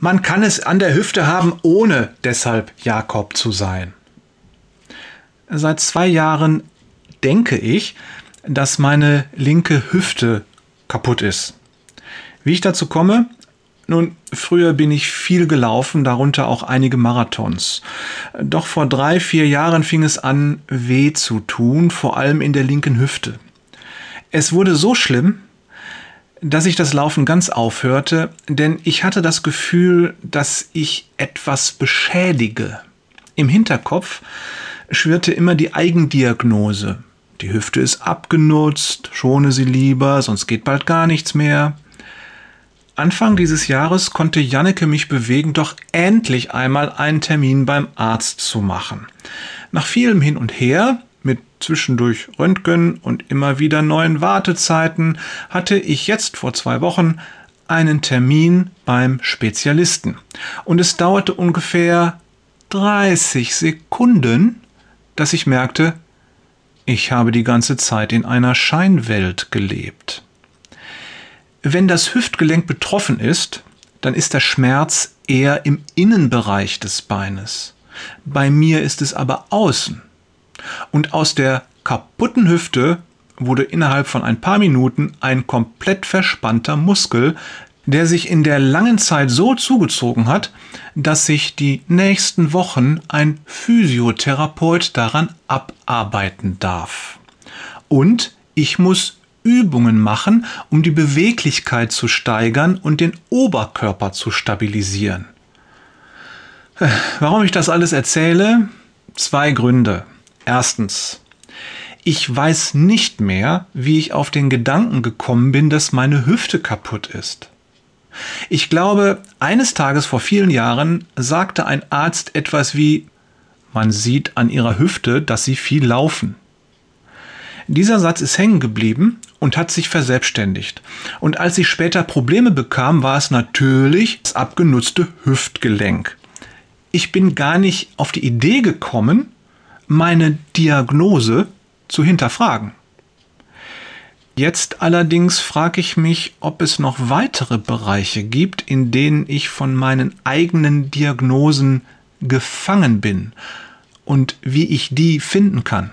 Man kann es an der Hüfte haben, ohne deshalb Jakob zu sein. Seit zwei Jahren denke ich, dass meine linke Hüfte kaputt ist. Wie ich dazu komme? Nun, früher bin ich viel gelaufen, darunter auch einige Marathons. Doch vor drei, vier Jahren fing es an, weh zu tun, vor allem in der linken Hüfte. Es wurde so schlimm, dass ich das Laufen ganz aufhörte, denn ich hatte das Gefühl, dass ich etwas beschädige. Im Hinterkopf schwirrte immer die Eigendiagnose. Die Hüfte ist abgenutzt, schone sie lieber, sonst geht bald gar nichts mehr. Anfang dieses Jahres konnte Janneke mich bewegen, doch endlich einmal einen Termin beim Arzt zu machen. Nach vielem Hin und Her, zwischendurch Röntgen und immer wieder neuen Wartezeiten, hatte ich jetzt vor zwei Wochen einen Termin beim Spezialisten. Und es dauerte ungefähr 30 Sekunden, dass ich merkte, ich habe die ganze Zeit in einer Scheinwelt gelebt. Wenn das Hüftgelenk betroffen ist, dann ist der Schmerz eher im Innenbereich des Beines. Bei mir ist es aber außen. Und aus der kaputten Hüfte wurde innerhalb von ein paar Minuten ein komplett verspannter Muskel, der sich in der langen Zeit so zugezogen hat, dass sich die nächsten Wochen ein Physiotherapeut daran abarbeiten darf. Und ich muss Übungen machen, um die Beweglichkeit zu steigern und den Oberkörper zu stabilisieren. Warum ich das alles erzähle? Zwei Gründe. Erstens, ich weiß nicht mehr, wie ich auf den Gedanken gekommen bin, dass meine Hüfte kaputt ist. Ich glaube, eines Tages vor vielen Jahren sagte ein Arzt etwas wie, man sieht an ihrer Hüfte, dass sie viel laufen. Dieser Satz ist hängen geblieben und hat sich verselbstständigt. Und als ich später Probleme bekam, war es natürlich das abgenutzte Hüftgelenk. Ich bin gar nicht auf die Idee gekommen, meine Diagnose zu hinterfragen. Jetzt allerdings frage ich mich, ob es noch weitere Bereiche gibt, in denen ich von meinen eigenen Diagnosen gefangen bin und wie ich die finden kann.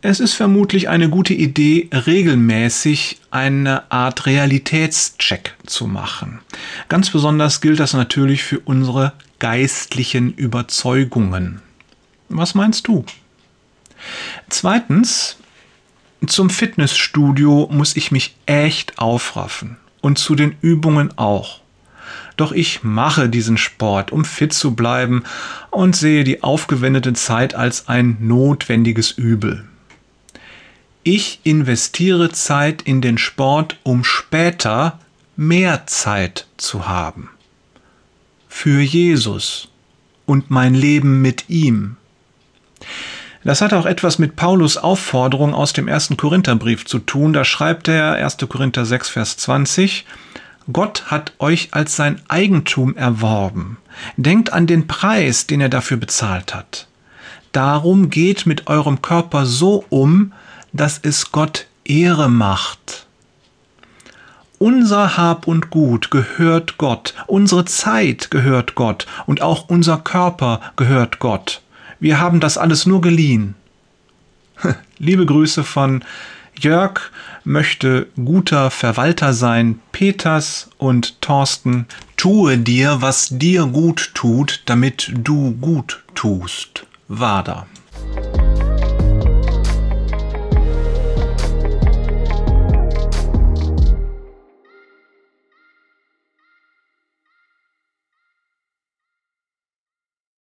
Es ist vermutlich eine gute Idee, regelmäßig eine Art Realitätscheck zu machen. Ganz besonders gilt das natürlich für unsere geistlichen Überzeugungen. Was meinst du? Zweitens, zum Fitnessstudio muss ich mich echt aufraffen und zu den Übungen auch. Doch ich mache diesen Sport, um fit zu bleiben und sehe die aufgewendete Zeit als ein notwendiges Übel. Ich investiere Zeit in den Sport, um später mehr Zeit zu haben. Für Jesus und mein Leben mit ihm. Das hat auch etwas mit Paulus Aufforderung aus dem ersten Korintherbrief zu tun. Da schreibt er 1. Korinther 6, Vers 20, Gott hat euch als sein Eigentum erworben. Denkt an den Preis, den er dafür bezahlt hat. Darum geht mit eurem Körper so um, dass es Gott Ehre macht. Unser Hab und Gut gehört Gott, unsere Zeit gehört Gott und auch unser Körper gehört Gott. Wir haben das alles nur geliehen. Liebe Grüße von Jörg möchte guter Verwalter sein, Peters und Thorsten. Tue dir, was dir gut tut, damit du gut tust. Wader.